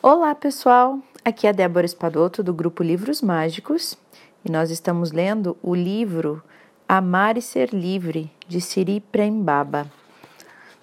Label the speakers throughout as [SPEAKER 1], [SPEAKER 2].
[SPEAKER 1] Olá, pessoal! Aqui é Débora Espadoto do grupo Livros Mágicos e nós estamos lendo o livro Amar e Ser Livre de Siri Prembaba.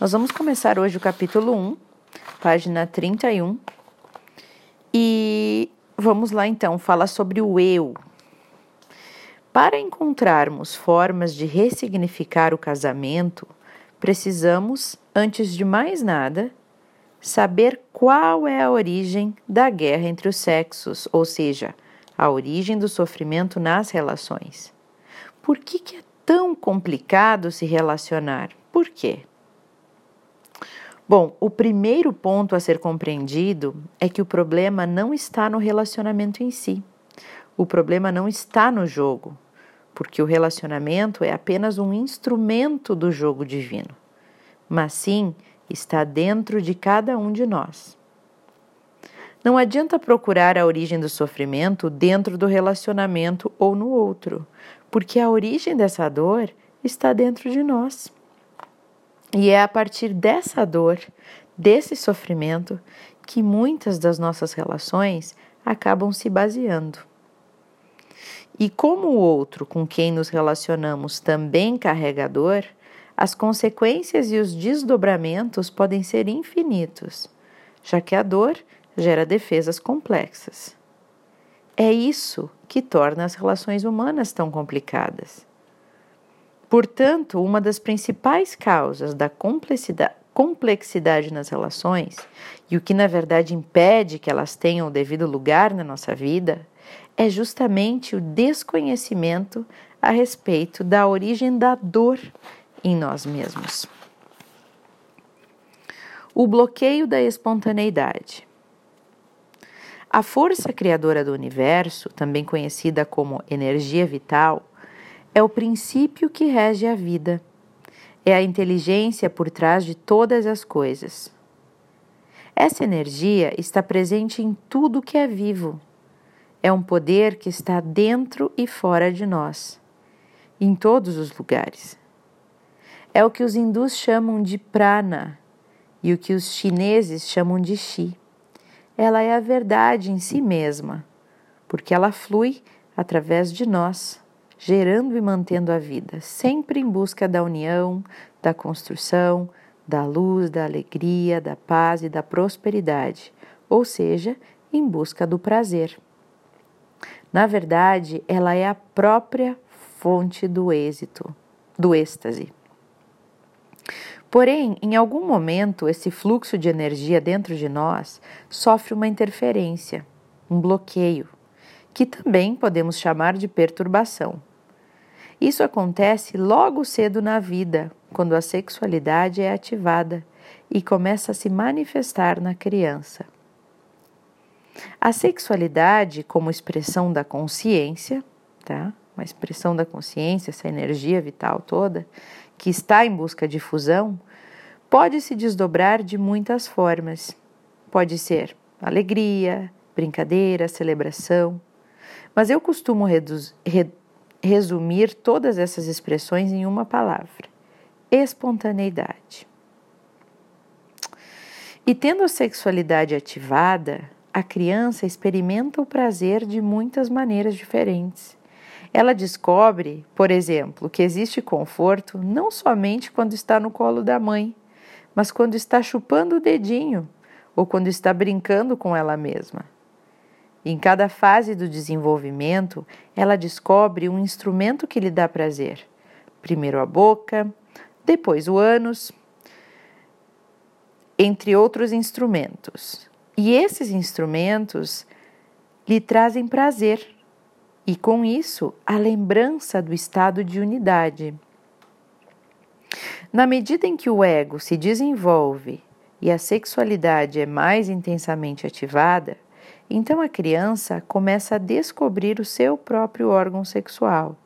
[SPEAKER 1] Nós vamos começar hoje o capítulo 1, página 31. E vamos lá então, fala sobre o eu. Para encontrarmos formas de ressignificar o casamento, precisamos, antes de mais nada, saber qual é a origem da guerra entre os sexos, ou seja, a origem do sofrimento nas relações. Por que, que é tão complicado se relacionar? Por quê? Bom, o primeiro ponto a ser compreendido é que o problema não está no relacionamento em si. O problema não está no jogo, porque o relacionamento é apenas um instrumento do jogo divino, mas sim está dentro de cada um de nós. Não adianta procurar a origem do sofrimento dentro do relacionamento ou no outro, porque a origem dessa dor está dentro de nós. E é a partir dessa dor, desse sofrimento, que muitas das nossas relações acabam se baseando. E como o outro com quem nos relacionamos também carrega dor, as consequências e os desdobramentos podem ser infinitos, já que a dor gera defesas complexas. É isso que torna as relações humanas tão complicadas. Portanto, uma das principais causas da complexidade, nas relações e o que na verdade impede que elas tenham o devido lugar na nossa vida é justamente o desconhecimento a respeito da origem da dor em nós mesmos. O bloqueio da espontaneidade. A força criadora do universo, também conhecida como energia vital, é o princípio que rege a vida. É a inteligência por trás de todas as coisas. Essa energia está presente em tudo que é vivo. É um poder que está dentro e fora de nós, em todos os lugares. É o que os hindus chamam de prana e o que os chineses chamam de chi. Ela é a verdade em si mesma, porque ela flui através de nós, gerando e mantendo a vida, sempre em busca da união, da construção, da luz, da alegria, da paz e da prosperidade, ou seja, em busca do prazer. Na verdade, ela é a própria fonte do êxito, do êxtase. Porém, em algum momento, esse fluxo de energia dentro de nós sofre uma interferência, um bloqueio, que também podemos chamar de perturbação. Isso acontece logo cedo na vida, quando a sexualidade é ativada e começa a se manifestar na criança. A sexualidade, como expressão da consciência, tá? uma expressão da consciência, essa energia vital toda, que está em busca de fusão, pode se desdobrar de muitas formas. Pode ser alegria, brincadeira, celebração. Mas eu costumo resumir todas essas expressões em uma palavra: espontaneidade. E tendo a sexualidade ativada, a criança experimenta o prazer de muitas maneiras diferentes ela descobre, por exemplo, que existe conforto não somente quando está no colo da mãe, mas quando está chupando o dedinho ou quando está brincando com ela mesma. Em cada fase do desenvolvimento, ela descobre um instrumento que lhe dá prazer. Primeiro a boca, depois o ânus, entre outros instrumentos. E esses instrumentos lhe trazem prazer, e, com isso, a lembrança do estado de unidade. Na medida em que o ego se desenvolve e a sexualidade é mais intensamente ativada, então a criança começa a descobrir o seu próprio órgão sexual,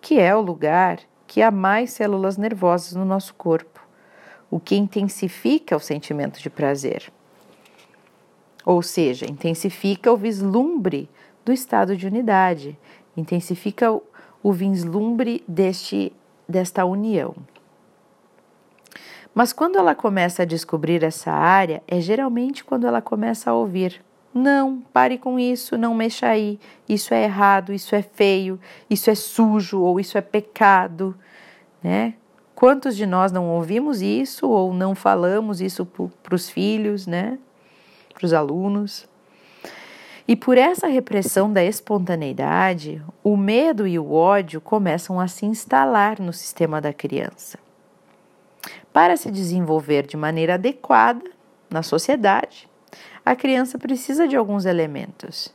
[SPEAKER 1] que é o lugar que há mais células nervosas no nosso corpo, o que intensifica o sentimento de prazer. Ou seja, intensifica o vislumbre do estado de unidade, intensifica o, vislumbre deste, desta união. Mas quando ela começa a descobrir essa área, é geralmente quando ela começa a ouvir: não, pare com isso, não mexa aí, isso é errado, isso é feio, isso é sujo ou isso é pecado, né? Quantos de nós não ouvimos isso ou não falamos isso para os filhos, né? Para os alunos? E por essa repressão da espontaneidade, o medo e o ódio começam a se instalar no sistema da criança. Para se desenvolver de maneira adequada na sociedade, a criança precisa de alguns elementos,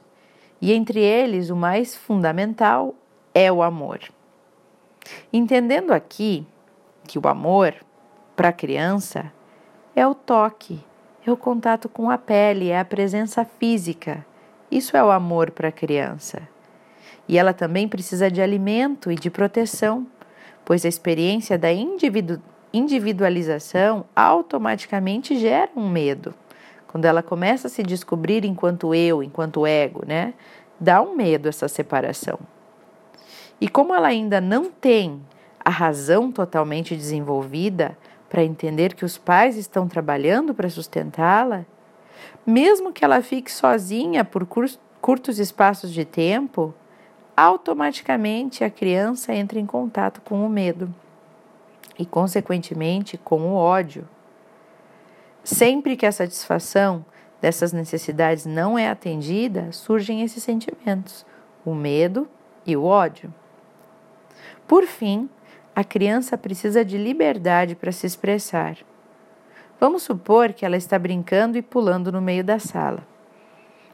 [SPEAKER 1] e entre eles o mais fundamental é o amor. Entendendo aqui que o amor para a criança é o toque, é o contato com a pele, é a presença física. Isso é o amor para a criança. E ela também precisa de alimento e de proteção, pois a experiência da individu individualização automaticamente gera um medo. Quando ela começa a se descobrir enquanto eu, enquanto ego, né? Dá um medo essa separação. E como ela ainda não tem a razão totalmente desenvolvida para entender que os pais estão trabalhando para sustentá-la, mesmo que ela fique sozinha por curtos espaços de tempo, automaticamente a criança entra em contato com o medo e, consequentemente, com o ódio. Sempre que a satisfação dessas necessidades não é atendida, surgem esses sentimentos, o medo e o ódio. Por fim, a criança precisa de liberdade para se expressar. Vamos supor que ela está brincando e pulando no meio da sala.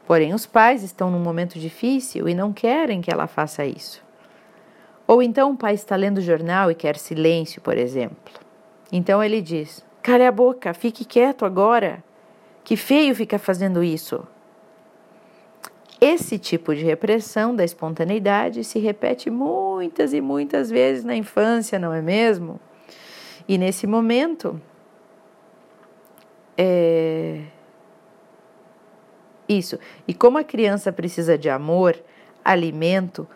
[SPEAKER 1] Porém, os pais estão num momento difícil e não querem que ela faça isso. Ou então o pai está lendo o jornal e quer silêncio, por exemplo. Então ele diz: Cale a boca, fique quieto agora. Que feio ficar fazendo isso. Esse tipo de repressão da espontaneidade se repete muitas e muitas vezes na infância, não é mesmo? E nesse momento, é... isso. E como a criança precisa de amor, alimento,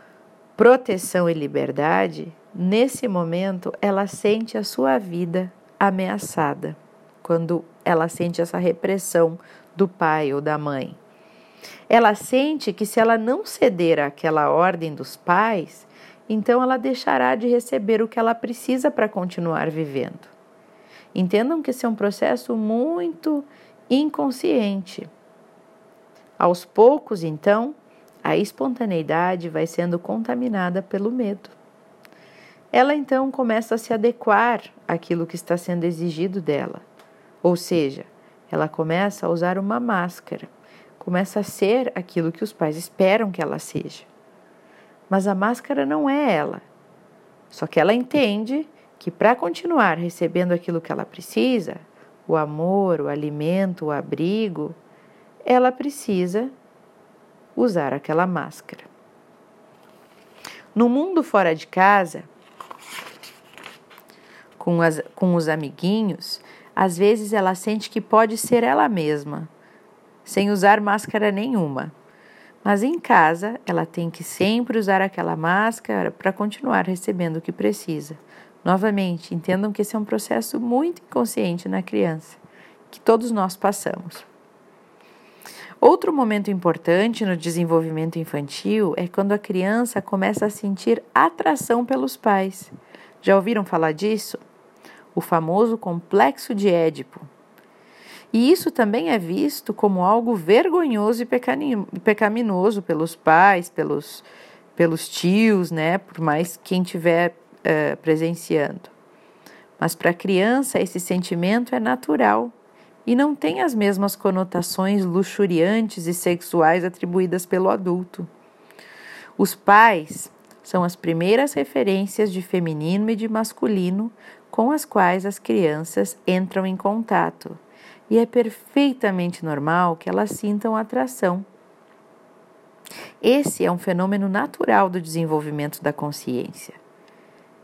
[SPEAKER 1] proteção e liberdade, nesse momento ela sente a sua vida ameaçada, quando ela sente essa repressão do pai ou da mãe. Ela sente que se ela não ceder àquela ordem dos pais, então ela deixará de receber o que ela precisa para continuar vivendo. Entendam que esse é um processo muito inconsciente. Aos poucos, então, a espontaneidade vai sendo contaminada pelo medo. Ela então começa a se adequar àquilo que está sendo exigido dela, ou seja, ela começa a usar uma máscara, começa a ser aquilo que os pais esperam que ela seja. Mas a máscara não é ela. Só que ela entende que para continuar recebendo aquilo que ela precisa, o amor, o alimento, o abrigo, ela precisa usar aquela máscara. No mundo fora de casa, com, as, com os amiguinhos, às vezes ela sente que pode ser ela mesma, sem usar máscara nenhuma. Mas em casa, ela tem que sempre usar aquela máscara para continuar recebendo o que precisa. Novamente, entendam que esse é um processo muito inconsciente na criança, que todos nós passamos. Outro momento importante no desenvolvimento infantil é quando a criança começa a sentir atração pelos pais. Já ouviram falar disso? O famoso complexo de Édipo. E isso também é visto como algo vergonhoso e pecaminoso pelos pais, pelos, pelos tios, né? Por mais quem estiver uh, presenciando. Mas para a criança, esse sentimento é natural e não tem as mesmas conotações luxuriantes e sexuais atribuídas pelo adulto. Os pais são as primeiras referências de feminino e de masculino com as quais as crianças entram em contato, e é perfeitamente normal que elas sintam atração. Esse é um fenômeno natural do desenvolvimento da consciência.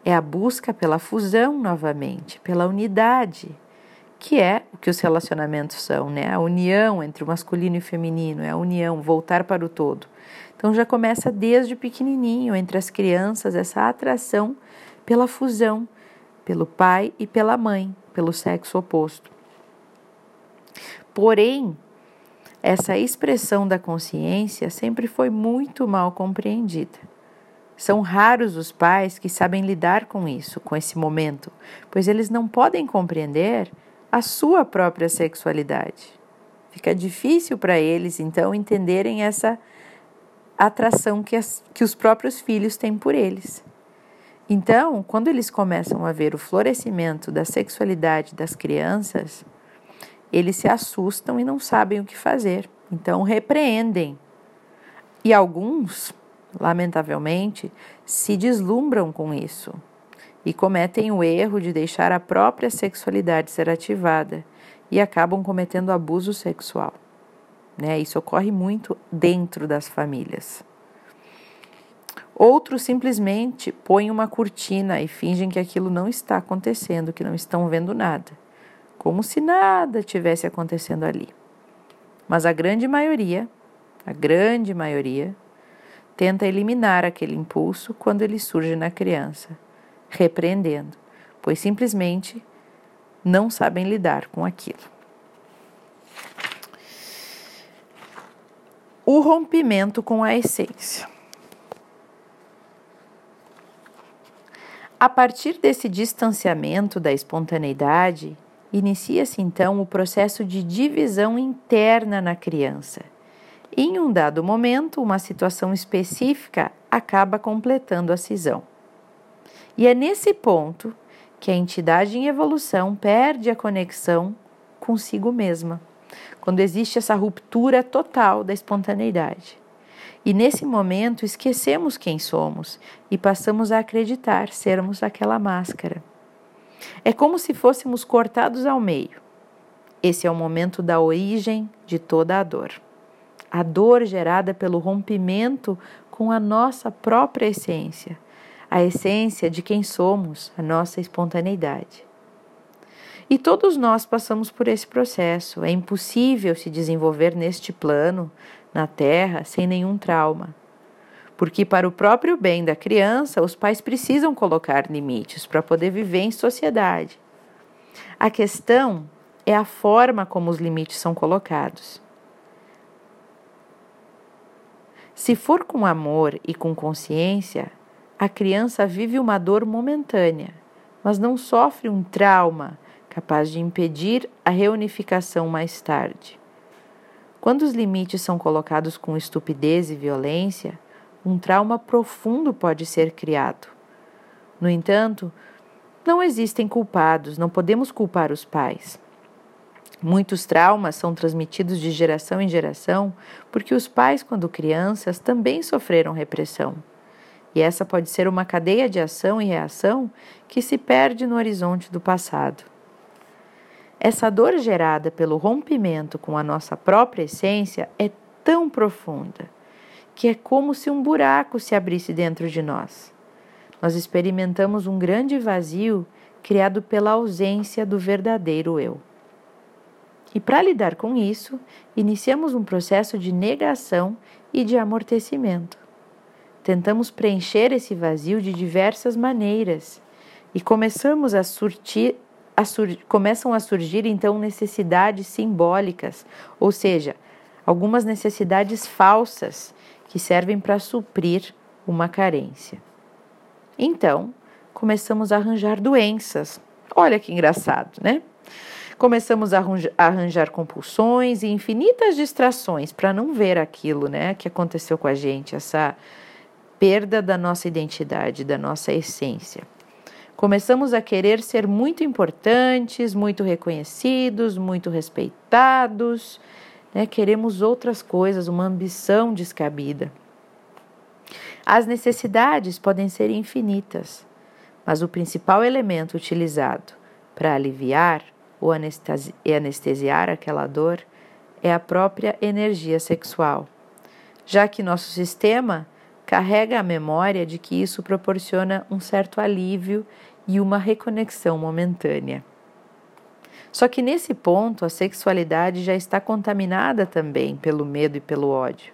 [SPEAKER 1] É a busca pela fusão novamente, pela unidade, que é o que os relacionamentos são, né? A união entre o masculino e o feminino, é a união, voltar para o todo. Então já começa desde pequenininho entre as crianças essa atração pela fusão pelo pai e pela mãe, pelo sexo oposto. Porém, essa expressão da consciência sempre foi muito mal compreendida. São raros os pais que sabem lidar com isso, com esse momento, pois eles não podem compreender a sua própria sexualidade. Fica difícil para eles, então, entenderem essa atração que, as, que os próprios filhos têm por eles. Então, quando eles começam a ver o florescimento da sexualidade das crianças, eles se assustam e não sabem o que fazer. Então, repreendem. E alguns, lamentavelmente, se deslumbram com isso e cometem o erro de deixar a própria sexualidade ser ativada e acabam cometendo abuso sexual. Né? Isso ocorre muito dentro das famílias. Outros simplesmente põem uma cortina e fingem que aquilo não está acontecendo, que não estão vendo nada, como se nada tivesse acontecendo ali. Mas a grande maioria, a grande maioria, tenta eliminar aquele impulso quando ele surge na criança, repreendendo, pois simplesmente não sabem lidar com aquilo. o rompimento com a essência. A partir desse distanciamento da espontaneidade, inicia-se então o processo de divisão interna na criança. Em um dado momento, uma situação específica acaba completando a cisão. E é nesse ponto que a entidade em evolução perde a conexão consigo mesma quando existe essa ruptura total da espontaneidade. E nesse momento esquecemos quem somos e passamos a acreditar sermos aquela máscara. É como se fôssemos cortados ao meio. Esse é o momento da origem de toda a dor. A dor gerada pelo rompimento com a nossa própria essência, a essência de quem somos, a nossa espontaneidade. E todos nós passamos por esse processo. É impossível se desenvolver neste plano, na Terra, sem nenhum trauma. Porque, para o próprio bem da criança, os pais precisam colocar limites para poder viver em sociedade. A questão é a forma como os limites são colocados. Se for com amor e com consciência, a criança vive uma dor momentânea, mas não sofre um trauma capaz de impedir a reunificação mais tarde. Quando os limites são colocados com estupidez e violência, um trauma profundo pode ser criado. No entanto, não existem culpados, não podemos culpar os pais. Muitos traumas são transmitidos de geração em geração porque os pais, quando crianças, também sofreram repressão. E essa pode ser uma cadeia de ação e reação que se perde no horizonte do passado. Essa dor gerada pelo rompimento com a nossa própria essência é tão profunda que é como se um buraco se abrisse dentro de nós. Nós experimentamos um grande vazio criado pela ausência do verdadeiro eu. E para lidar com isso, iniciamos um processo de negação e de amortecimento. Tentamos preencher esse vazio de diversas maneiras e começamos a surtir, a começam a surgir então necessidades simbólicas, ou seja, algumas necessidades falsas que servem para suprir uma carência. Então, começamos a arranjar doenças. Olha que engraçado, né? Começamos a arranjar compulsões e infinitas distrações para não ver aquilo, né, que aconteceu com a gente, essa perda da nossa identidade, da nossa essência. Começamos a querer ser muito importantes, muito reconhecidos, muito respeitados, né? queremos outras coisas, uma ambição descabida. As necessidades podem ser infinitas, mas o principal elemento utilizado para aliviar ou anestesiar aquela dor é a própria energia sexual, já que nosso sistema carrega a memória de que isso proporciona um certo alívio e uma reconexão momentânea. Só que nesse ponto a sexualidade já está contaminada também pelo medo e pelo ódio,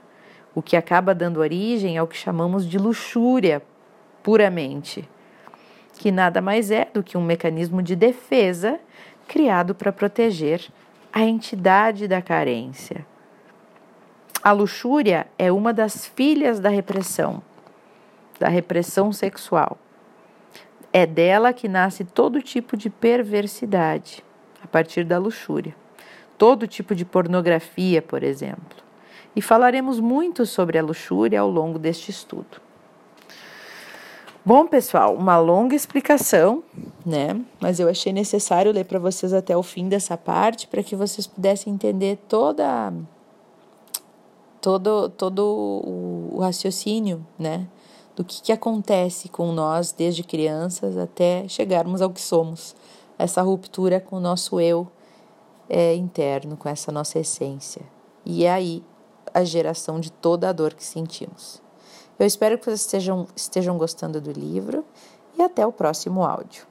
[SPEAKER 1] o que acaba dando origem ao que chamamos de luxúria puramente, que nada mais é do que um mecanismo de defesa criado para proteger a entidade da carência. A luxúria é uma das filhas da repressão, da repressão sexual. É dela que nasce todo tipo de perversidade, a partir da luxúria. Todo tipo de pornografia, por exemplo. E falaremos muito sobre a luxúria ao longo deste estudo. Bom, pessoal, uma longa explicação, né? Mas eu achei necessário ler para vocês até o fim dessa parte para que vocês pudessem entender toda todo todo o raciocínio, né? do que, que acontece com nós desde crianças até chegarmos ao que somos, essa ruptura com o nosso eu é, interno, com essa nossa essência. E é aí a geração de toda a dor que sentimos. Eu espero que vocês estejam, estejam gostando do livro e até o próximo áudio.